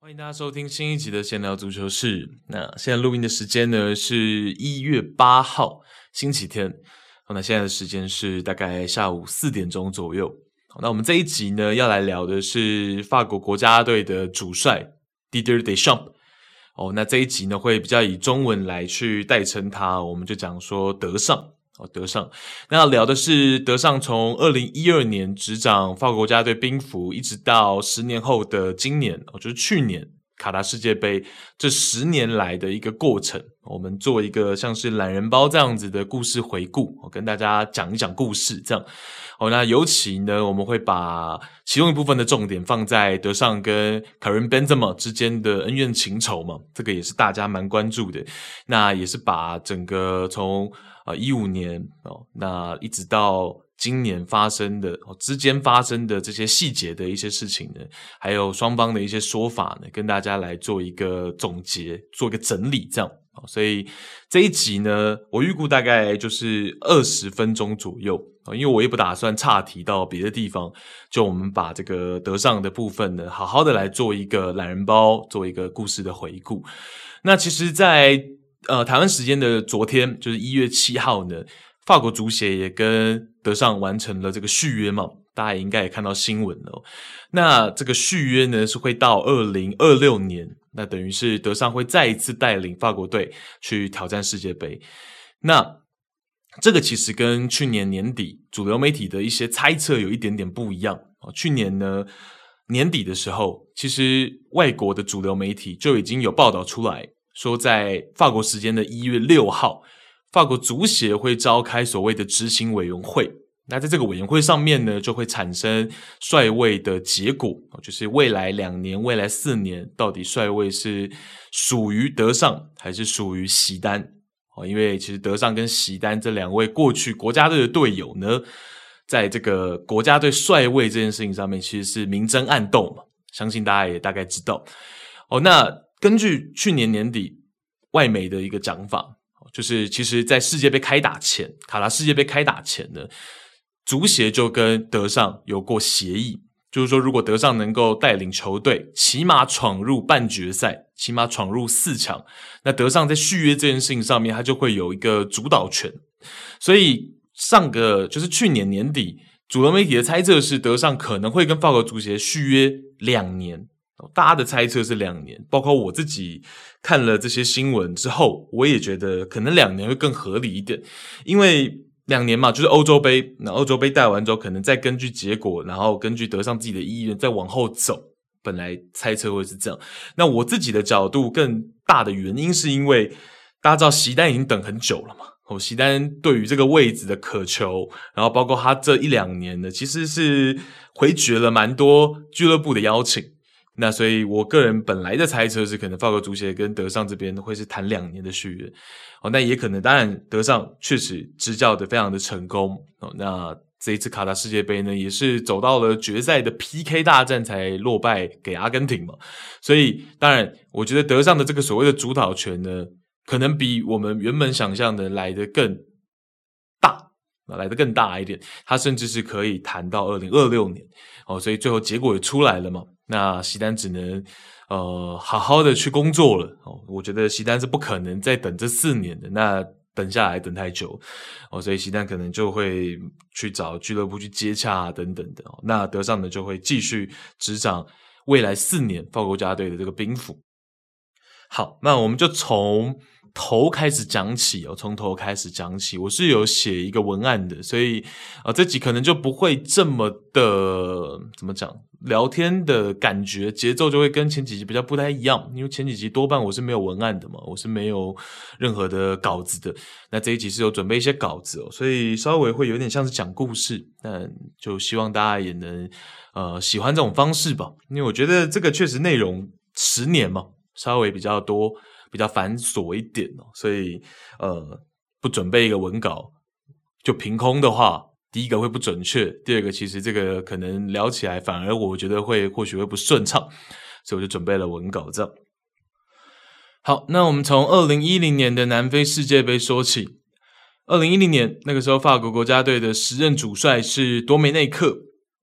欢迎大家收听新一集的闲聊足球室。那现在录音的时间呢，是一月八号星期天。那现在的时间是大概下午四点钟左右。那我们这一集呢，要来聊的是法国国家队的主帅 Didier Deschamps。哦，那这一集呢，会比较以中文来去代称他，我们就讲说德尚哦，德尚。那聊的是德尚从二零一二年执掌法国国家队兵符，一直到十年后的今年，哦，就是去年。卡达世界杯这十年来的一个过程，我们做一个像是懒人包这样子的故事回顾，我跟大家讲一讲故事，这样。哦，那尤其呢，我们会把其中一部分的重点放在德尚跟卡伦本泽马之间的恩怨情仇嘛，这个也是大家蛮关注的。那也是把整个从啊一五年哦，那一直到。今年发生的之间发生的这些细节的一些事情呢，还有双方的一些说法呢，跟大家来做一个总结，做一个整理，这样。所以这一集呢，我预估大概就是二十分钟左右啊，因为我也不打算岔题到别的地方，就我们把这个德尚的部分呢，好好的来做一个懒人包，做一个故事的回顾。那其实在，在呃台湾时间的昨天，就是一月七号呢。法国足协也跟德尚完成了这个续约嘛，大家应该也看到新闻了。那这个续约呢，是会到二零二六年，那等于是德尚会再一次带领法国队去挑战世界杯。那这个其实跟去年年底主流媒体的一些猜测有一点点不一样啊。去年呢，年底的时候，其实外国的主流媒体就已经有报道出来说，在法国时间的一月六号。法国足协会召开所谓的执行委员会，那在这个委员会上面呢，就会产生帅位的结果，就是未来两年、未来四年到底帅位是属于德尚还是属于席丹？哦，因为其实德尚跟席丹这两位过去国家队的队友呢，在这个国家队帅位这件事情上面，其实是明争暗斗嘛，相信大家也大概知道。哦，那根据去年年底外媒的一个讲法。就是其实，在世界杯开打前，卡拉世界杯开打前呢，足协就跟德尚有过协议，就是说，如果德尚能够带领球队起码闯入半决赛，起码闯入四强，那德尚在续约这件事情上面，他就会有一个主导权。所以上个就是去年年底，主流媒体的猜测是，德尚可能会跟法国足协续约两年。大家的猜测是两年，包括我自己看了这些新闻之后，我也觉得可能两年会更合理一点，因为两年嘛，就是欧洲杯，那欧洲杯带完之后，可能再根据结果，然后根据德尚自己的意愿再往后走。本来猜测会是这样，那我自己的角度更大的原因是因为大家知道席丹已经等很久了嘛，哦，席丹对于这个位置的渴求，然后包括他这一两年呢，其实是回绝了蛮多俱乐部的邀请。那所以，我个人本来的猜测是，可能法国足协跟德尚这边会是谈两年的续约，哦，那也可能，当然，德尚确实执教的非常的成功，哦，那这一次卡达世界杯呢，也是走到了决赛的 PK 大战才落败给阿根廷嘛，所以，当然，我觉得德尚的这个所谓的主导权呢，可能比我们原本想象的来的更，来得更大一点，他甚至是可以谈到二零二六年，哦，所以最后结果也出来了嘛。那席丹只能呃好好的去工作了哦，我觉得席丹是不可能再等这四年的，那等下来等太久哦，所以席丹可能就会去找俱乐部去接洽啊等等的哦，那德尚呢就会继续执掌未来四年法国国家队的这个兵符。好，那我们就从。头开始讲起哦，从头开始讲起。我是有写一个文案的，所以啊、呃，这集可能就不会这么的怎么讲，聊天的感觉节奏就会跟前几集比较不太一样。因为前几集多半我是没有文案的嘛，我是没有任何的稿子的。那这一集是有准备一些稿子哦，所以稍微会有点像是讲故事。但就希望大家也能呃喜欢这种方式吧，因为我觉得这个确实内容十年嘛，稍微比较多。比较繁琐一点哦，所以呃，不准备一个文稿就凭空的话，第一个会不准确，第二个其实这个可能聊起来反而我觉得会或许会不顺畅，所以我就准备了文稿这样。好，那我们从二零一零年的南非世界杯说起。二零一零年那个时候，法国国家队的时任主帅是多梅内克。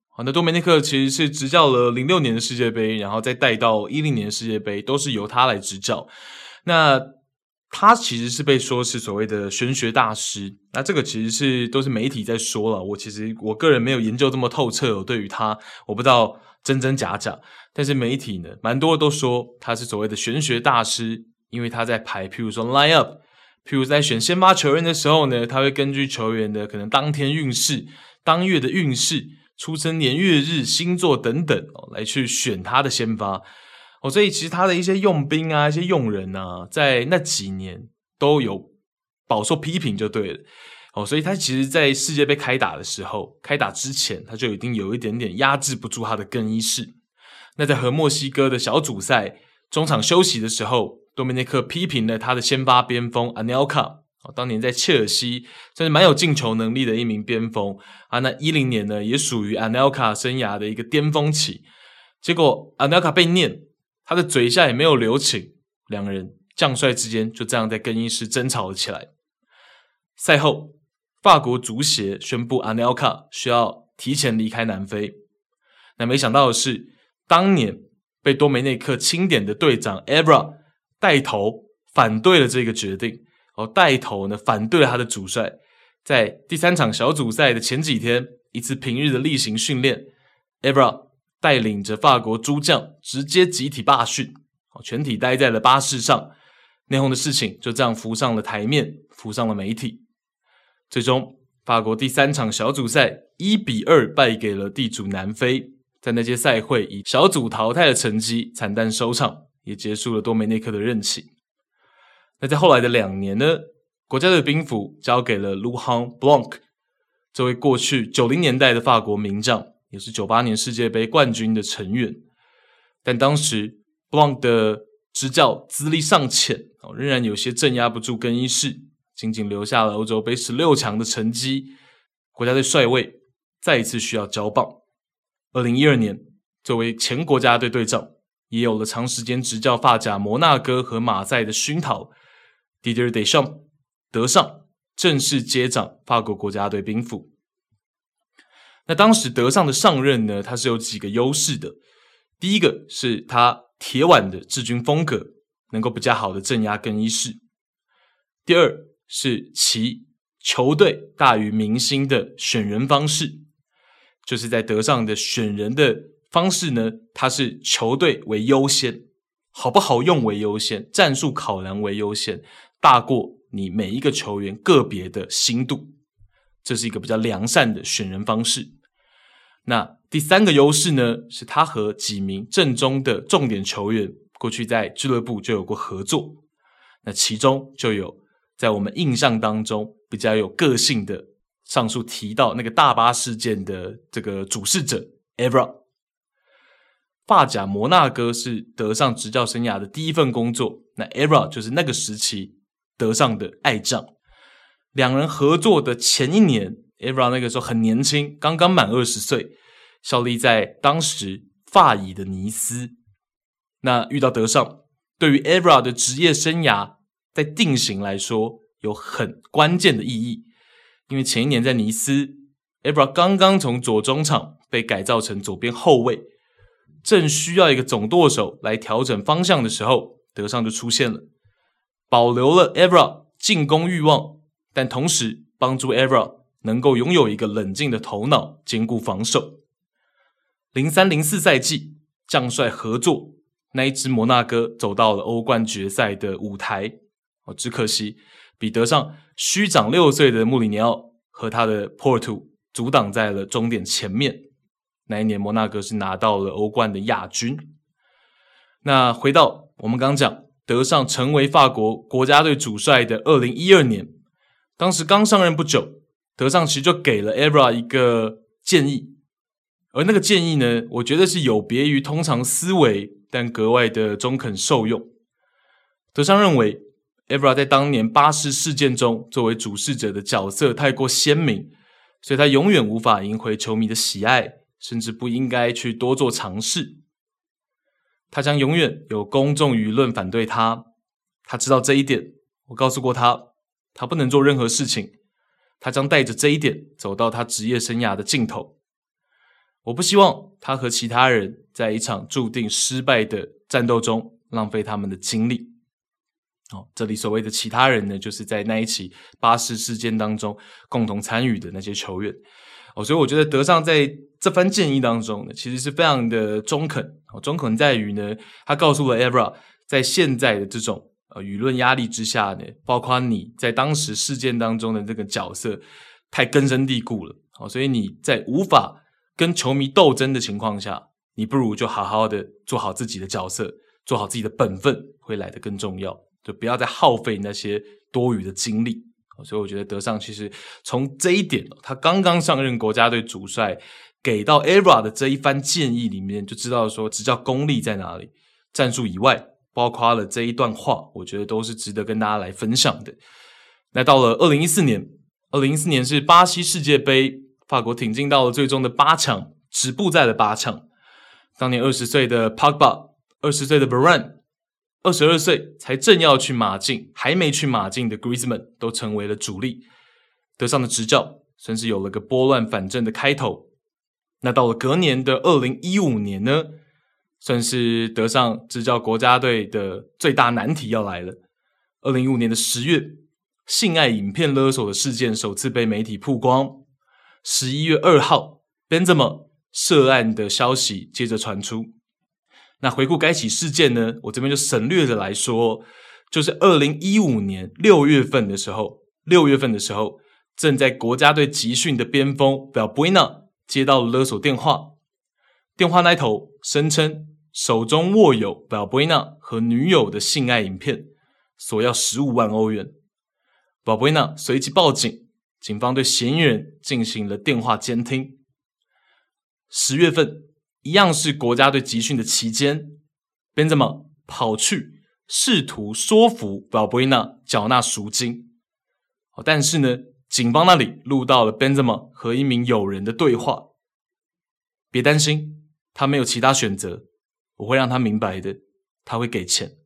好，那多梅内克其实是执教了零六年的世界杯，然后再带到一零年的世界杯，都是由他来执教。那他其实是被说是所谓的玄学大师，那这个其实是都是媒体在说了。我其实我个人没有研究这么透彻，我对于他我不知道真真假假。但是媒体呢，蛮多都说他是所谓的玄学大师，因为他在排，譬如说 line up，譬如在选先发球员的时候呢，他会根据球员的可能当天运势、当月的运势、出生年月日、星座等等哦，来去选他的先发。哦，所以其实他的一些用兵啊，一些用人啊，在那几年都有饱受批评，就对了。哦，所以他其实，在世界杯开打的时候，开打之前，他就已经有一点点压制不住他的更衣室。那在和墨西哥的小组赛中场休息的时候，多米内克批评了他的先发边锋阿内尔卡。哦，当年在切尔西算是蛮有进球能力的一名边锋啊。那一零年呢，也属于阿内尔卡生涯的一个巅峰期。结果阿内尔卡被念。他的嘴下也没有留情，两个人将帅之间就这样在更衣室争吵了起来。赛后，法国足协宣布阿内尔卡需要提前离开南非。那没想到的是，当年被多梅内克钦点的队长 Evra 带头反对了这个决定，哦，带头呢反对了他的主帅。在第三场小组赛的前几天，一次平日的例行训练，Evra。带领着法国诸将直接集体罢训，全体待在了巴士上，内讧的事情就这样浮上了台面，浮上了媒体。最终，法国第三场小组赛一比二败给了地主南非，在那届赛会以小组淘汰的成绩惨淡收场，也结束了多梅内克的任期。那在后来的两年呢，国家队兵符交给了卢昂布朗克，这位过去九零年代的法国名将。也是九八年世界杯冠军的成员，但当时布朗的执教资历尚浅，哦仍然有些镇压不住更衣室，仅仅留下了欧洲杯十六强的成绩。国家队帅位再一次需要交棒。二零一二年，作为前国家队队长，也有了长时间执教法甲摩纳哥和马赛的熏陶，Didier Deschamps 德尚正式接掌法国国家队兵符。那当时德尚的上任呢，他是有几个优势的。第一个是他铁腕的治军风格，能够比较好的镇压更衣室。第二是其球队大于明星的选人方式，就是在德尚的选人的方式呢，他是球队为优先，好不好用为优先，战术考量为优先，大过你每一个球员个别的心度，这是一个比较良善的选人方式。那第三个优势呢，是他和几名正中的重点球员过去在俱乐部就有过合作。那其中就有在我们印象当中比较有个性的，上述提到那个大巴事件的这个主事者 Evra。法甲摩纳哥是德尚执教生涯的第一份工作，那 Evra 就是那个时期德尚的爱将。两人合作的前一年。Evra 那个时候很年轻，刚刚满二十岁，效力在当时法乙的尼斯。那遇到德尚，对于 Evra 的职业生涯在定型来说有很关键的意义，因为前一年在尼斯，Evra 刚刚从左中场被改造成左边后卫，正需要一个总舵手来调整方向的时候，德尚就出现了，保留了 Evra 进攻欲望，但同时帮助 Evra。能够拥有一个冷静的头脑，兼顾防守。零三零四赛季，将帅合作，那一支摩纳哥走到了欧冠决赛的舞台。哦，只可惜比德尚虚长六岁的穆里尼奥和他的 Porto 阻挡在了终点前面。那一年，摩纳哥是拿到了欧冠的亚军。那回到我们刚讲，德尚成为法国国家队主帅的二零一二年，当时刚上任不久。德尚其实就给了 Evra 一个建议，而那个建议呢，我觉得是有别于通常思维，但格外的中肯受用。德尚认为，Evra 在当年巴士事件中作为主事者的角色太过鲜明，所以他永远无法赢回球迷的喜爱，甚至不应该去多做尝试。他将永远有公众舆论反对他。他知道这一点。我告诉过他，他不能做任何事情。他将带着这一点走到他职业生涯的尽头。我不希望他和其他人在一场注定失败的战斗中浪费他们的精力。哦，这里所谓的其他人呢，就是在那一起巴士事件当中共同参与的那些球员。哦，所以我觉得德尚在这番建议当中呢，其实是非常的中肯。哦，中肯在于呢，他告诉了 Evra，在现在的这种。呃，舆论压力之下呢，包括你在当时事件当中的这个角色太根深蒂固了，哦，所以你在无法跟球迷斗争的情况下，你不如就好好的做好自己的角色，做好自己的本分，会来得更重要。就不要再耗费那些多余的精力。所以我觉得德尚其实从这一点，他刚刚上任国家队主帅，给到 Era 的这一番建议里面，就知道说执教功力在哪里，战术以外。包括了这一段话，我觉得都是值得跟大家来分享的。那到了二零一四年，二零一四年是巴西世界杯，法国挺进到了最终的八强，止步在了八强。当年二十岁的 Pogba，二十岁的 Varane，二十二岁才正要去马竞，还没去马竞的 Griezmann 都成为了主力。德尚的执教算是有了个拨乱反正的开头。那到了隔年的二零一五年呢？算是德尚执教国家队的最大难题要来了。二零一五年的十月，性爱影片勒索的事件首次被媒体曝光。十一月二号，Benzema 涉案的消息接着传出。那回顾该起事件呢，我这边就省略的来说，就是二零一五年六月份的时候，六月份的时候，正在国家队集训的边锋 Balbuena 接到了勒索电话，电话那头声称。手中握有保布伊纳和女友的性爱影片，索要十五万欧元。保布伊纳随即报警，警方对嫌疑人进行了电话监听。十月份，一样是国家队集训的期间，本泽马跑去试图说服保布伊纳缴纳赎金。但是呢，警方那里录到了本泽马和一名友人的对话。别担心，他没有其他选择。我会让他明白的，他会给钱。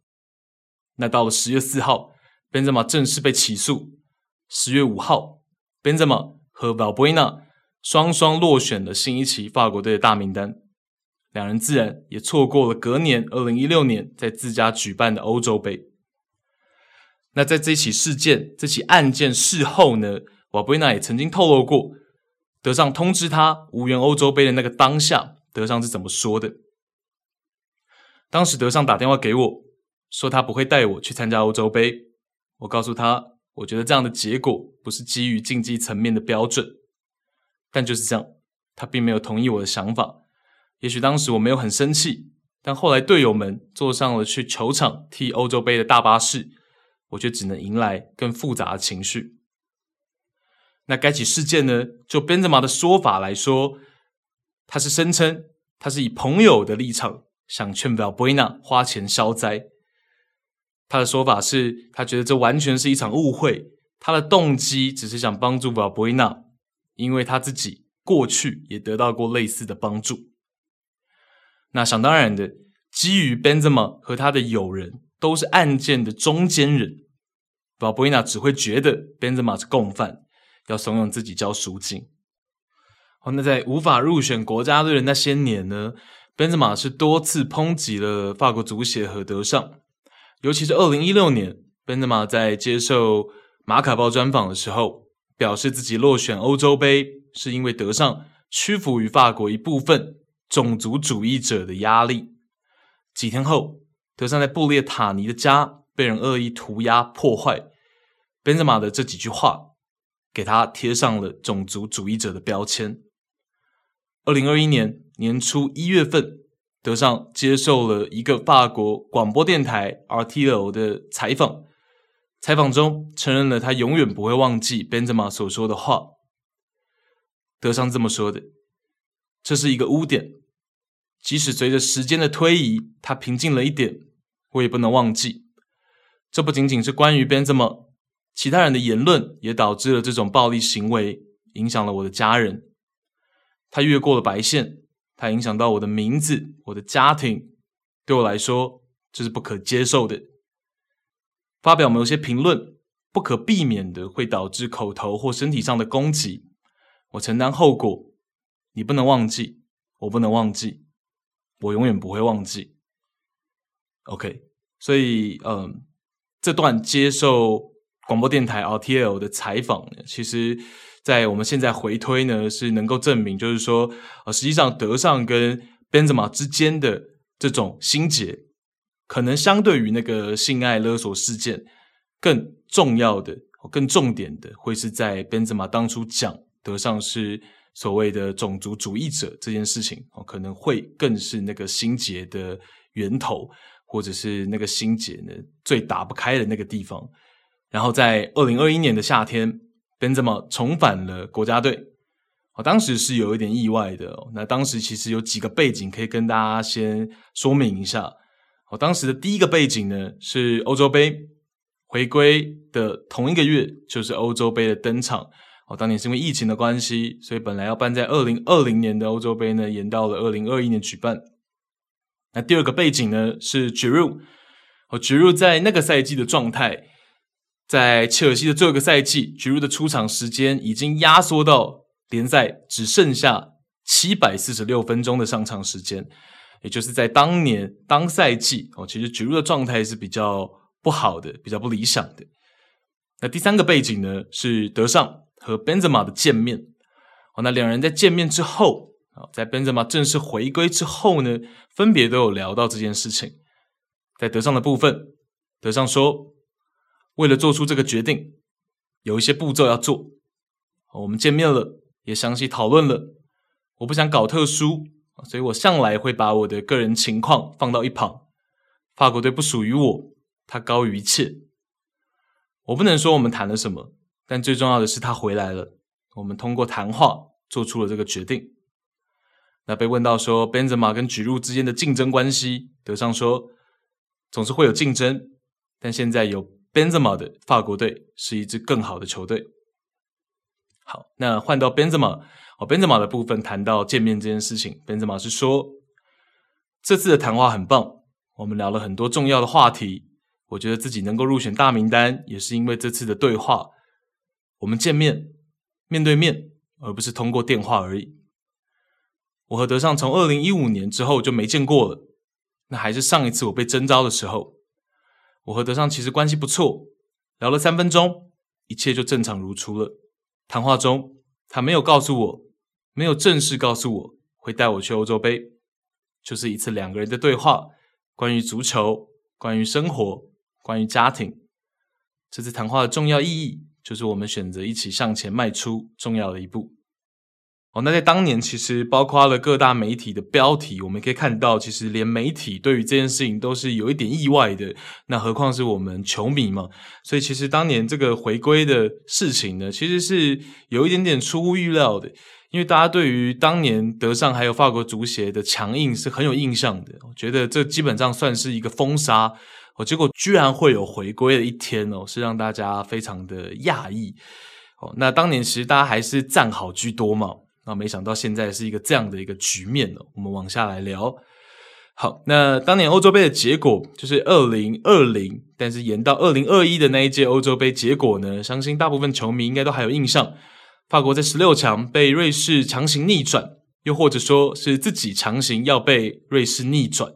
那到了十月四号，本泽马正式被起诉。十月五号，本泽马和保布伊纳双双落选了新一期法国队的大名单，两人自然也错过了隔年二零一六年在自家举办的欧洲杯。那在这起事件、这起案件事后呢，瓦布伊纳也曾经透露过，德尚通知他无缘欧洲杯的那个当下，德尚是怎么说的？当时德尚打电话给我，说他不会带我去参加欧洲杯。我告诉他，我觉得这样的结果不是基于竞技层面的标准。但就是这样，他并没有同意我的想法。也许当时我没有很生气，但后来队友们坐上了去球场踢欧洲杯的大巴士，我却只能迎来更复杂的情绪。那该起事件呢？就本泽马的说法来说，他是声称他是以朋友的立场。想劝保布伊纳花钱消灾，他的说法是他觉得这完全是一场误会，他的动机只是想帮助瓦博伊纳，因为他自己过去也得到过类似的帮助。那想当然的，基于本泽马和他的友人都是案件的中间人，瓦博伊纳只会觉得本泽马是共犯，要怂恿自己交赎金。好，那在无法入选国家队的那些年呢？本泽马是多次抨击了法国足协和德尚，尤其是二零一六年，本泽马在接受马卡报专访的时候，表示自己落选欧洲杯是因为德尚屈服于法国一部分种族主义者的压力。几天后，德尚在布列塔尼的家被人恶意涂鸦破坏，本泽马的这几句话给他贴上了种族主义者的标签。二零二一年。年初一月份，德尚接受了一个法国广播电台 RTL 的采访，采访中承认了他永远不会忘记 Benzema 所说的话。德尚这么说的：“这是一个污点，即使随着时间的推移，他平静了一点，我也不能忘记。这不仅仅是关于 Benzema，，其他人的言论也导致了这种暴力行为，影响了我的家人。他越过了白线。”它影响到我的名字、我的家庭，对我来说这是不可接受的。发表某些评论，不可避免的会导致口头或身体上的攻击，我承担后果。你不能忘记，我不能忘记，我永远不会忘记。OK，所以嗯，这段接受广播电台 RTL 的采访，其实，在我们现在回推呢，是能够证明，就是说，呃，实际上德尚跟 Benzema 之间的这种心结，可能相对于那个性爱勒索事件更重要的、更重点的，会是在 Benzema 当初讲德尚是。所谓的种族主义者这件事情哦，可能会更是那个心结的源头，或者是那个心结呢最打不开的那个地方。然后在二零二一年的夏天，Benzema 重返了国家队，哦，当时是有一点意外的。那当时其实有几个背景可以跟大家先说明一下。哦，当时的第一个背景呢是欧洲杯回归的同一个月，就是欧洲杯的登场。哦，当年是因为疫情的关系，所以本来要办在二零二零年的欧洲杯呢，延到了二零二一年举办。那第二个背景呢是 Giroud，哦，Giroud 在那个赛季的状态，在切尔西的最后一个赛季杰鲁的出场时间已经压缩到联赛只剩下七百四十六分钟的上场时间，也就是在当年当赛季哦，其实 Giroud 的状态是比较不好的，比较不理想的。那第三个背景呢是德尚。和 Benzema 的见面，哦，那两人在见面之后，啊，在 Benzema 正式回归之后呢，分别都有聊到这件事情。在德尚的部分，德尚说，为了做出这个决定，有一些步骤要做。我们见面了，也详细讨论了。我不想搞特殊，所以我向来会把我的个人情况放到一旁。法国队不属于我，它高于一切。我不能说我们谈了什么。但最重要的是，他回来了。我们通过谈话做出了这个决定。那被问到说，Benzema 跟吉鲁之间的竞争关系，德尚说，总是会有竞争，但现在有 Benzema 的法国队是一支更好的球队。好，那换到 Benzema，哦，Benzema 的部分谈到见面这件事情，Benzema 是说，这次的谈话很棒，我们聊了很多重要的话题。我觉得自己能够入选大名单，也是因为这次的对话。我们见面，面对面，而不是通过电话而已。我和德尚从二零一五年之后就没见过了，那还是上一次我被征召的时候。我和德尚其实关系不错，聊了三分钟，一切就正常如初了。谈话中，他没有告诉我，没有正式告诉我会带我去欧洲杯，就是一次两个人的对话，关于足球，关于生活，关于家庭。这次谈话的重要意义。就是我们选择一起向前迈出重要的一步。哦，那在当年，其实包括了各大媒体的标题，我们可以看到，其实连媒体对于这件事情都是有一点意外的。那何况是我们球迷嘛？所以其实当年这个回归的事情呢，其实是有一点点出乎预料的。因为大家对于当年德尚还有法国足协的强硬是很有印象的，我觉得这基本上算是一个封杀。哦，结果居然会有回归的一天哦，是让大家非常的讶异哦。那当年其实大家还是赞好居多嘛，那没想到现在是一个这样的一个局面哦。我们往下来聊。好，那当年欧洲杯的结果就是二零二零，但是延到二零二一的那一届欧洲杯结果呢，相信大部分球迷应该都还有印象。法国在十六强被瑞士强行逆转，又或者说是自己强行要被瑞士逆转，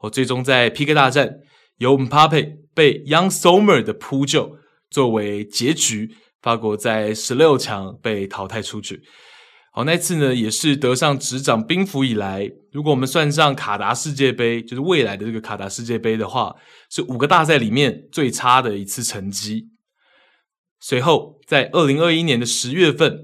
我，最终在 PK 大战。由 Mbappe 被 Young Sommer 的扑救作为结局，法国在十六强被淘汰出局。好，那次呢也是得上执掌兵符以来，如果我们算上卡达世界杯，就是未来的这个卡达世界杯的话，是五个大赛里面最差的一次成绩。随后，在二零二一年的十月份，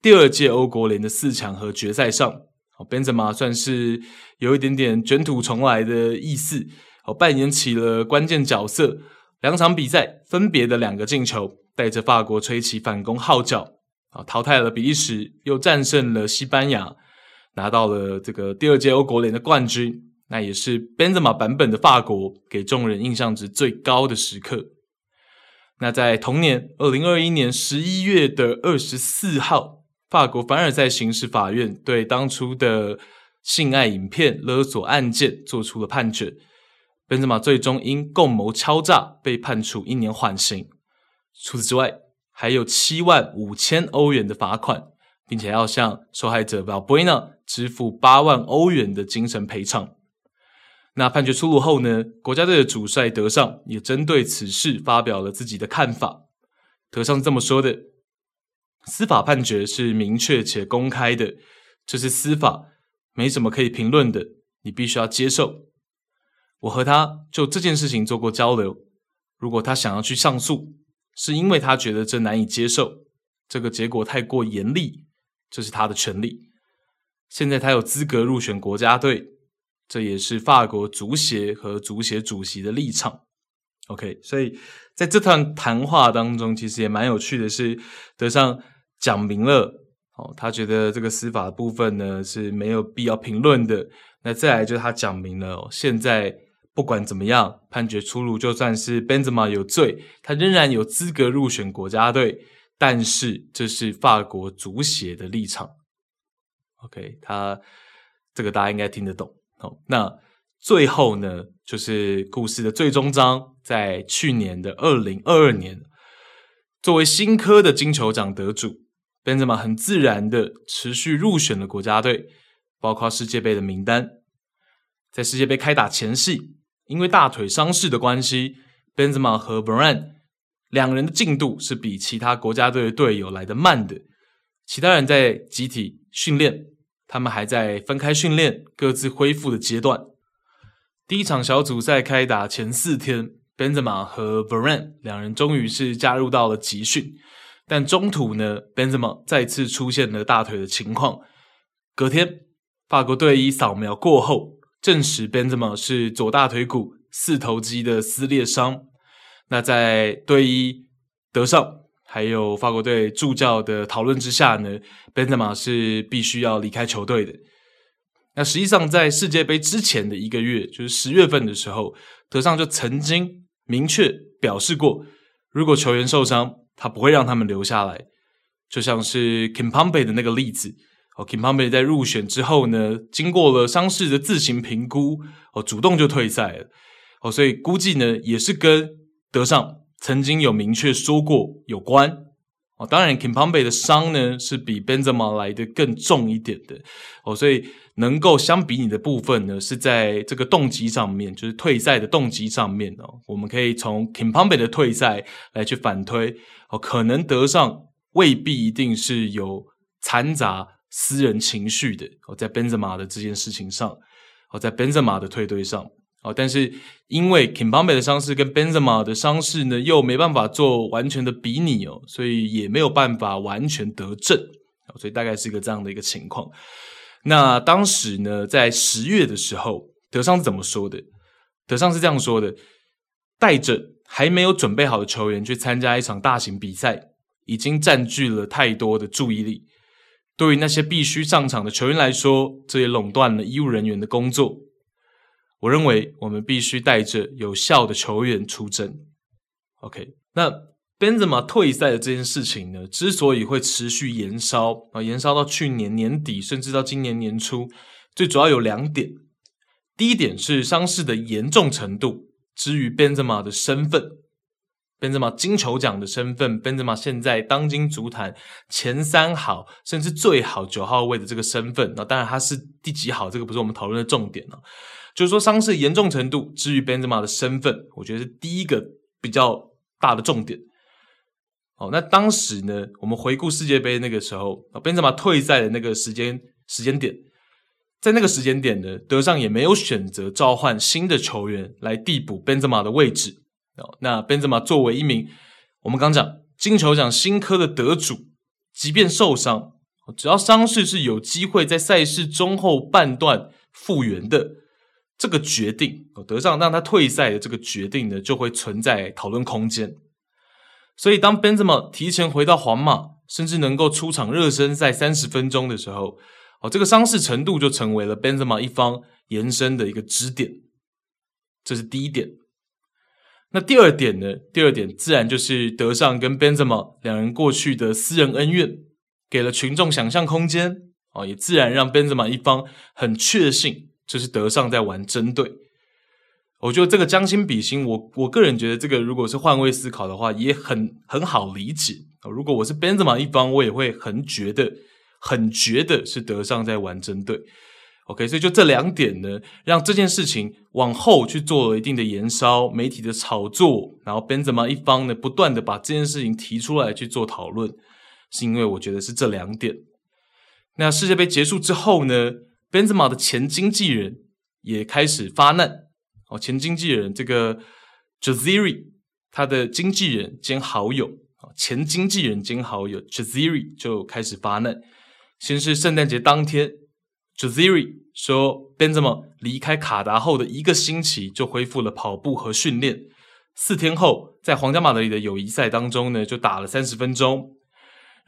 第二届欧国联的四强和决赛上，好，Benzema 算是有一点点卷土重来的意思。哦，扮演起了关键角色，两场比赛分别的两个进球，带着法国吹起反攻号角，啊，淘汰了比利时，又战胜了西班牙，拿到了这个第二届欧国联的冠军。那也是 Benzema 版本的法国给众人印象值最高的时刻。那在同年二零二一年十一月的二十四号，法国凡尔赛刑事法院对当初的性爱影片勒索案件做出了判决。本泽马最终因共谋敲诈被判处一年缓刑。除此之外，还有七万五千欧元的罚款，并且要向受害者 Valbuena 支付八万欧元的精神赔偿。那判决出炉后呢，国家队的主帅德尚也针对此事发表了自己的看法。德尚这么说的：“司法判决是明确且公开的，这是司法，没什么可以评论的，你必须要接受。”我和他就这件事情做过交流。如果他想要去上诉，是因为他觉得这难以接受，这个结果太过严厉，这是他的权利。现在他有资格入选国家队，这也是法国足协和足协主席的立场。OK，所以在这段谈话当中，其实也蛮有趣的是，德尚讲明了哦，他觉得这个司法部分呢是没有必要评论的。那再来就是他讲明了哦，现在。不管怎么样，判决出炉，就算是 Benzema 有罪，他仍然有资格入选国家队。但是这是法国足协的立场。OK，他这个大家应该听得懂。好，那最后呢，就是故事的最终章，在去年的二零二二年，作为新科的金球奖得主，Benzema 很自然的持续入选了国家队，包括世界杯的名单。在世界杯开打前夕。因为大腿伤势的关系，Benzema 和 Varane 两人的进度是比其他国家队的队友来得慢的。其他人在集体训练，他们还在分开训练、各自恢复的阶段。第一场小组赛开打前四天，Benzema 和 Varane 两人终于是加入到了集训，但中途呢，Benzema 再次出现了大腿的情况。隔天，法国队医扫描过后。证实 Benzema 是左大腿骨四头肌的撕裂伤。那在队医德尚还有法国队助教的讨论之下呢，Benzema 是必须要离开球队的。那实际上在世界杯之前的一个月，就是十月份的时候，德尚就曾经明确表示过，如果球员受伤，他不会让他们留下来。就像是 Kimpembe 的那个例子。哦，Kimpembe 在入选之后呢，经过了伤势的自行评估，哦，主动就退赛了。哦，所以估计呢，也是跟德尚曾经有明确说过有关。哦，当然，Kimpembe 的伤呢是比 Benzema 来的更重一点的。哦，所以能够相比拟的部分呢，是在这个动机上面，就是退赛的动机上面哦，我们可以从 Kimpembe 的退赛来去反推。哦，可能德尚未必一定是有掺杂。私人情绪的哦，在 Benzema 的这件事情上，哦，在 Benzema 的退队上，哦，但是因为 Kimpembe 的伤势跟 Benzema 的伤势呢，又没办法做完全的比拟哦，所以也没有办法完全得证，所以大概是一个这样的一个情况。那当时呢，在十月的时候，德尚是怎么说的？德尚是这样说的：带着还没有准备好的球员去参加一场大型比赛，已经占据了太多的注意力。对于那些必须上场的球员来说，这也垄断了医务人员的工作。我认为我们必须带着有效的球员出征。OK，那 Benzema 退赛的这件事情呢，之所以会持续延烧啊，延烧到去年年底，甚至到今年年初，最主要有两点。第一点是伤势的严重程度，之于 Benzema 的身份。Benzema 金球奖的身份，Benzema 现在当今足坛前三好，甚至最好九号位的这个身份，那当然他是第几好，这个不是我们讨论的重点了。就是说伤势严重程度至于 Benzema 的身份，我觉得是第一个比较大的重点。哦，那当时呢，我们回顾世界杯那个时候，Benzema 退赛的那个时间时间点，在那个时间点呢，德尚也没有选择召唤新的球员来递补 Benzema 的位置。哦，那 Benzema 作为一名我们刚讲金球奖新科的得主，即便受伤，只要伤势是有机会在赛事中后半段复原的，这个决定，德上让他退赛的这个决定呢，就会存在讨论空间。所以，当 Benzema 提前回到皇马，甚至能够出场热身赛三十分钟的时候，哦，这个伤势程度就成为了 Benzema 一方延伸的一个支点。这是第一点。那第二点呢？第二点自然就是德尚跟 Benzema 两人过去的私人恩怨，给了群众想象空间。哦，也自然让 Benzema 一方很确信，就是德尚在玩针对。我觉得这个将心比心，我我个人觉得这个如果是换位思考的话，也很很好理解。如果我是 Benzema 一方，我也会很觉得，很觉得是德尚在玩针对。OK，所以就这两点呢，让这件事情往后去做了一定的延烧，媒体的炒作，然后 Benzema 一方呢，不断的把这件事情提出来去做讨论，是因为我觉得是这两点。那世界杯结束之后呢，Benzema 的前经纪人也开始发难哦，前经纪人这个 Jaziri，他的经纪人兼好友啊，前经纪人兼好友 Jaziri 就开始发难，先是圣诞节当天。Jaziri 说，Benzema 离开卡达后的一个星期就恢复了跑步和训练。四天后，在皇家马德里的友谊赛当中呢，就打了三十分钟。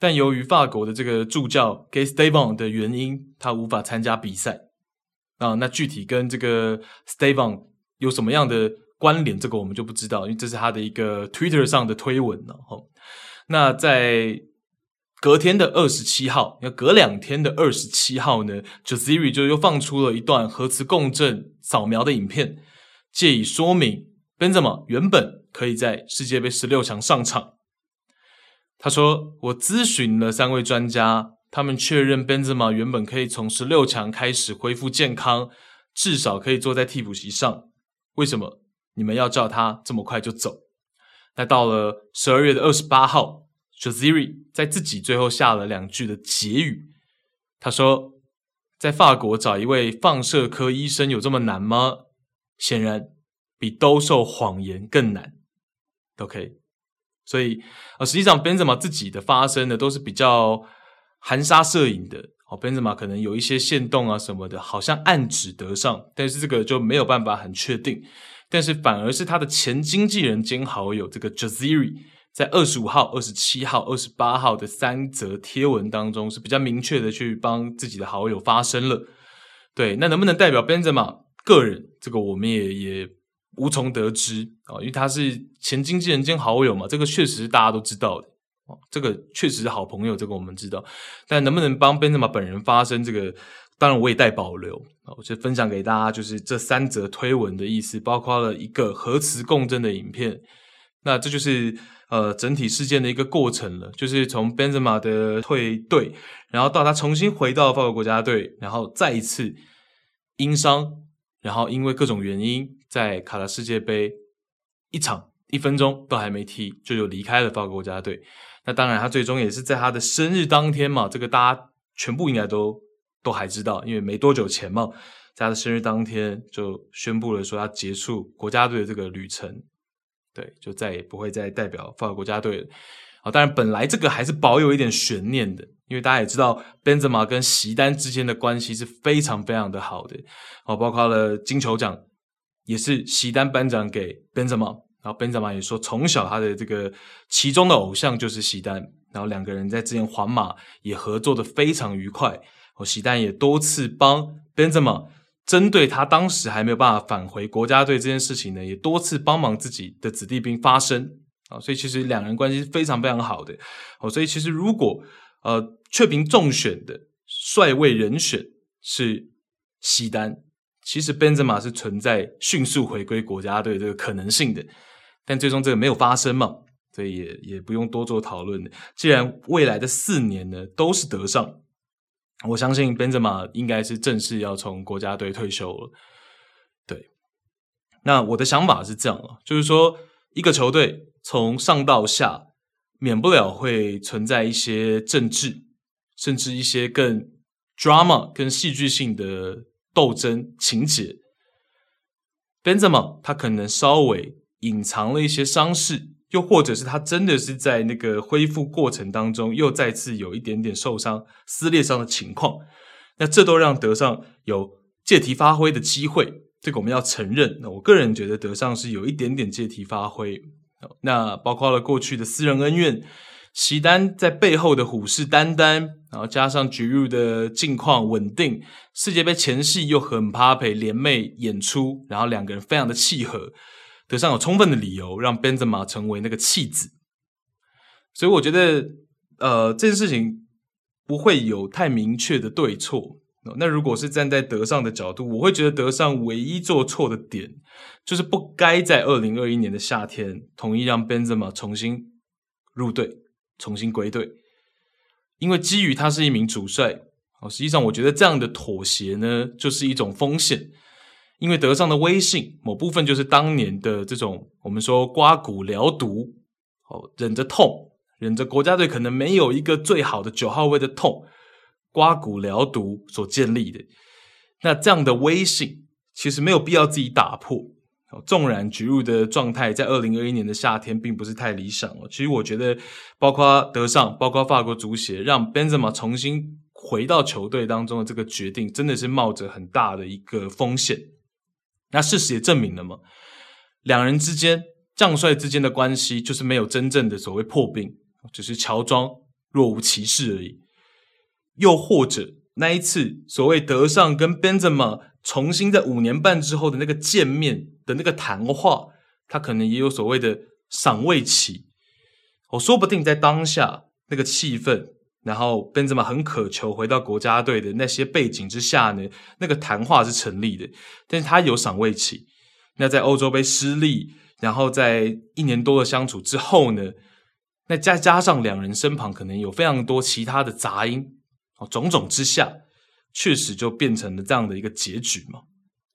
但由于法国的这个助教 Guy Stéban 的原因，他无法参加比赛。啊，那具体跟这个 Stéban 有什么样的关联？这个我们就不知道，因为这是他的一个 Twitter 上的推文了。哈，那在。隔天的二十七号，要隔两天的二十七号呢，Jaziri 就又放出了一段核磁共振扫描的影片，借以说明 Benzema 原本可以在世界杯十六强上场。他说：“我咨询了三位专家，他们确认 Benzema 原本可以从十六强开始恢复健康，至少可以坐在替补席上。为什么你们要叫他这么快就走？”那到了十二月的二十八号。Jaziri 在自己最后下了两句的结语，他说：“在法国找一位放射科医生有这么难吗？显然比兜售谎言更难。”OK，所以啊，实际上 Benzema 自己的发声呢，都是比较含沙射影的。哦，Benzema 可能有一些线动啊什么的，好像暗指得上，但是这个就没有办法很确定。但是反而是他的前经纪人兼好友这个 Jaziri。在二十五号、二十七号、二十八号的三则贴文当中，是比较明确的去帮自己的好友发声了。对，那能不能代表 Benzema 个人？这个我们也也无从得知啊，因为他是前经纪人兼好友嘛，这个确实是大家都知道的。这个确实是好朋友，这个我们知道。但能不能帮 Benzema 本人发声？这个当然我也带保留啊。我就分享给大家，就是这三则推文的意思，包括了一个核磁共振的影片。那这就是。呃，整体事件的一个过程了，就是从 Benzema 的退队，然后到他重新回到法国国家队，然后再一次因伤，然后因为各种原因，在卡拉世界杯一场一分钟都还没踢，就又离开了法国国家队。那当然，他最终也是在他的生日当天嘛，这个大家全部应该都都还知道，因为没多久前嘛，在他的生日当天就宣布了说他结束国家队的这个旅程。对，就再也不会再代表法国国家队了。好，当然本来这个还是保有一点悬念的，因为大家也知道，Benzema 跟席丹之间的关系是非常非常的好的。好，包括了金球奖也是席丹颁奖给 Benzema，然后 Benzema 也说从小他的这个其中的偶像就是席丹，然后两个人在之前皇马也合作的非常愉快。哦，席丹也多次帮 Benzema。针对他当时还没有办法返回国家队这件事情呢，也多次帮忙自己的子弟兵发声啊，所以其实两人关系是非常非常好的。哦，所以其实如果呃雀屏中选的帅位人选是西丹，其实本泽马是存在迅速回归国家队这个可能性的，但最终这个没有发生嘛，所以也也不用多做讨论的。既然未来的四年呢都是德尚。我相信 Benzema 应该是正式要从国家队退休了。对，那我的想法是这样啊，就是说一个球队从上到下，免不了会存在一些政治，甚至一些更 drama、更戏剧性的斗争情节。Benzema 他可能稍微隐藏了一些伤势。又或者是他真的是在那个恢复过程当中，又再次有一点点受伤、撕裂伤的情况，那这都让德尚有借题发挥的机会。这个我们要承认。那我个人觉得德尚是有一点点借题发挥。那包括了过去的私人恩怨，席丹在背后的虎视眈眈，然后加上吉鲁的近况稳定，世界杯前夕又和姆巴佩联袂演出，然后两个人非常的契合。德尚有充分的理由让 Benzema 成为那个弃子，所以我觉得，呃，这件事情不会有太明确的对错。那如果是站在德尚的角度，我会觉得德尚唯一做错的点，就是不该在二零二一年的夏天同意让 Benzema 重新入队、重新归队，因为基于他是一名主帅，哦，实际上我觉得这样的妥协呢，就是一种风险，因为德尚的威信某部分就是当年的这种我们说刮骨疗毒，哦，忍着痛，忍着国家队可能没有一个最好的九号位的痛。刮骨疗毒所建立的，那这样的威信其实没有必要自己打破。纵然吉鲁的状态在二零二一年的夏天并不是太理想哦，其实我觉得，包括德尚，包括法国足协，让 Benzema 重新回到球队当中的这个决定，真的是冒着很大的一个风险。那事实也证明了嘛，两人之间将帅之间的关系就是没有真正的所谓破冰，只是乔装若无其事而已。又或者那一次所谓德尚跟 Benzema 重新在五年半之后的那个见面的那个谈话，他可能也有所谓的赏味期。我说不定在当下那个气氛，然后奔驰嘛很渴求回到国家队的那些背景之下呢，那个谈话是成立的。但是他有赏味期。那在欧洲杯失利，然后在一年多的相处之后呢，那再加上两人身旁可能有非常多其他的杂音。哦，种种之下，确实就变成了这样的一个结局嘛。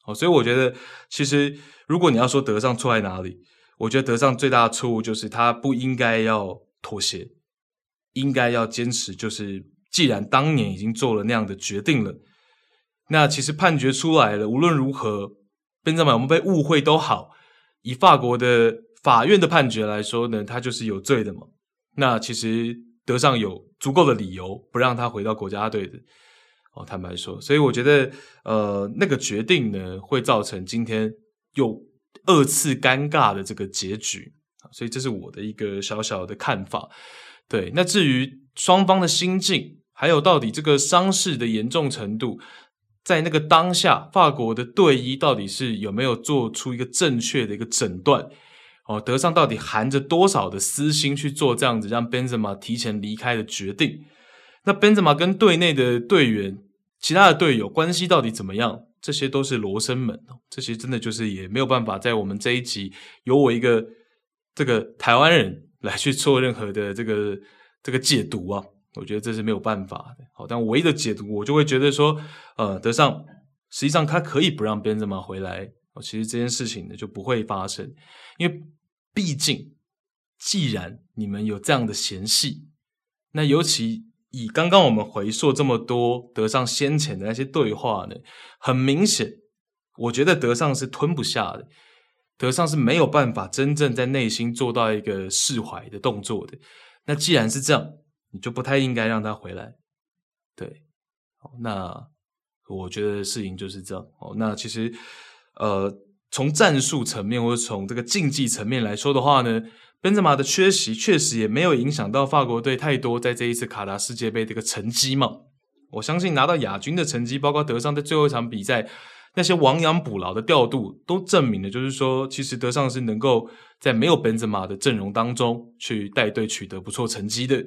哦，所以我觉得，其实如果你要说德尚错在哪里，我觉得德尚最大的错误就是他不应该要妥协，应该要坚持。就是既然当年已经做了那样的决定了，那其实判决出来了，无论如何，宾泽马有没有被误会都好，以法国的法院的判决来说呢，他就是有罪的嘛。那其实德尚有。足够的理由不让他回到国家队的哦，坦白说，所以我觉得呃，那个决定呢，会造成今天又二次尴尬的这个结局，所以这是我的一个小小的看法。对，那至于双方的心境，还有到底这个伤势的严重程度，在那个当下，法国的队医到底是有没有做出一个正确的一个诊断？哦，德尚到底含着多少的私心去做这样子让 Benzema 提前离开的决定？那 Benzema 跟队内的队员、其他的队友关系到底怎么样？这些都是罗生门哦，这些真的就是也没有办法在我们这一集由我一个这个台湾人 来去做任何的这个这个解读啊，我觉得这是没有办法的。好，但唯一的解读，我就会觉得说，呃，德尚实际上他可以不让 Benzema 回来。哦，其实这件事情呢就不会发生，因为毕竟，既然你们有这样的嫌隙，那尤其以刚刚我们回溯这么多德尚先前的那些对话呢，很明显，我觉得德尚是吞不下的，德尚是没有办法真正在内心做到一个释怀的动作的。那既然是这样，你就不太应该让他回来。对，那我觉得事情就是这样。哦，那其实。呃，从战术层面或者从这个竞技层面来说的话呢，宾泽马的缺席确实也没有影响到法国队太多在这一次卡达世界杯这个成绩嘛。我相信拿到亚军的成绩，包括德尚在最后一场比赛那些亡羊补牢的调度，都证明了就是说，其实德尚是能够在没有宾泽马的阵容当中去带队取得不错成绩的，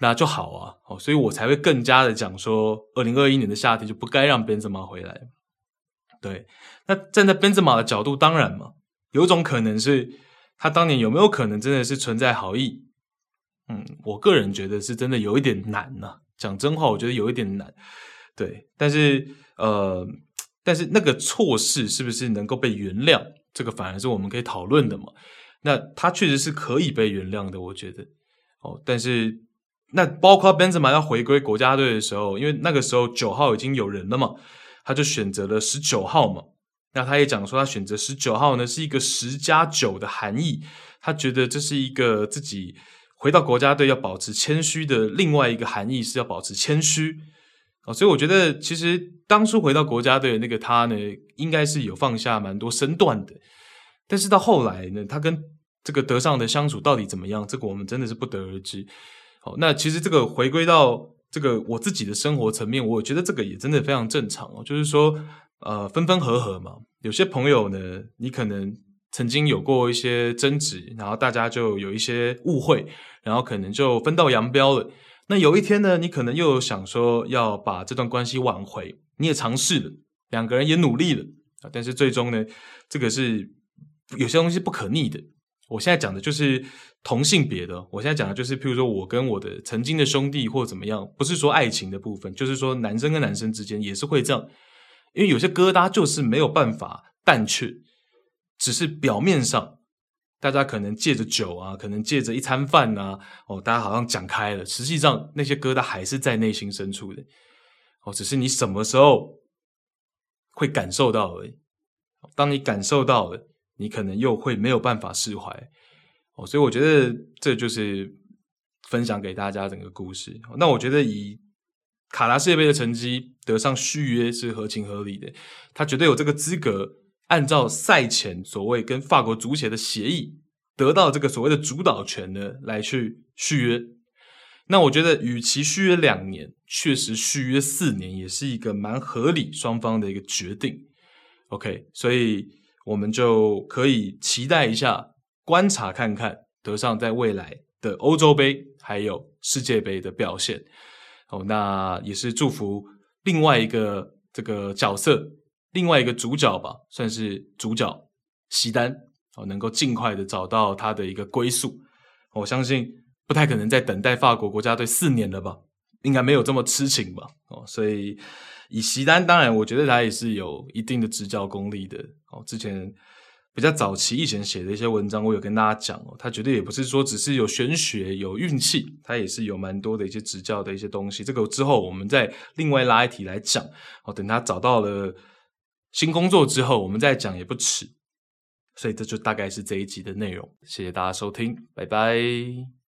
那就好啊。哦，所以我才会更加的讲说，二零二一年的夏天就不该让宾泽马回来。对，那站在 Benzema 的角度，当然嘛，有种可能是他当年有没有可能真的是存在好意？嗯，我个人觉得是真的有一点难呐、啊。讲真话，我觉得有一点难。对，但是呃，但是那个错事是不是能够被原谅？这个反而是我们可以讨论的嘛。那他确实是可以被原谅的，我觉得。哦，但是那包括 Benzema 要回归国家队的时候，因为那个时候九号已经有人了嘛。他就选择了十九号嘛，那他也讲说，他选择十九号呢是一个十加九的含义，他觉得这是一个自己回到国家队要保持谦虚的另外一个含义是要保持谦虚哦，所以我觉得其实当初回到国家队的那个他呢，应该是有放下蛮多身段的，但是到后来呢，他跟这个德尚的相处到底怎么样，这个我们真的是不得而知。好，那其实这个回归到。这个我自己的生活层面，我觉得这个也真的非常正常哦。就是说，呃，分分合合嘛。有些朋友呢，你可能曾经有过一些争执，然后大家就有一些误会，然后可能就分道扬镳了。那有一天呢，你可能又想说要把这段关系挽回，你也尝试了，两个人也努力了啊，但是最终呢，这个是有些东西不可逆的。我现在讲的就是同性别的，我现在讲的就是，譬如说我跟我的曾经的兄弟或怎么样，不是说爱情的部分，就是说男生跟男生之间也是会这样，因为有些疙瘩就是没有办法淡去，只是表面上。大家可能借着酒啊，可能借着一餐饭啊，哦，大家好像讲开了，实际上那些疙瘩还是在内心深处的，哦，只是你什么时候会感受到而已。当你感受到了，你可能又会没有办法释怀，哦，所以我觉得这就是分享给大家整个故事。那我觉得以卡达世界杯的成绩得上续约是合情合理的，他绝对有这个资格。按照赛前所谓跟法国足协的协议，得到这个所谓的主导权呢，来去续约。那我觉得，与其续约两年，确实续约四年也是一个蛮合理双方的一个决定。OK，所以我们就可以期待一下，观察看看德尚在未来的欧洲杯还有世界杯的表现。哦，那也是祝福另外一个这个角色。另外一个主角吧，算是主角，席丹哦，能够尽快的找到他的一个归宿。我相信不太可能再等待法国国家队四年了吧，应该没有这么痴情吧。哦，所以以席丹，当然我觉得他也是有一定的执教功力的。哦，之前比较早期以前写的一些文章，我有跟大家讲哦，他绝对也不是说只是有玄学、有运气，他也是有蛮多的一些执教的一些东西。这个之后我们再另外拉一题来讲。哦，等他找到了。新工作之后，我们再讲也不迟，所以这就大概是这一集的内容。谢谢大家收听，拜拜。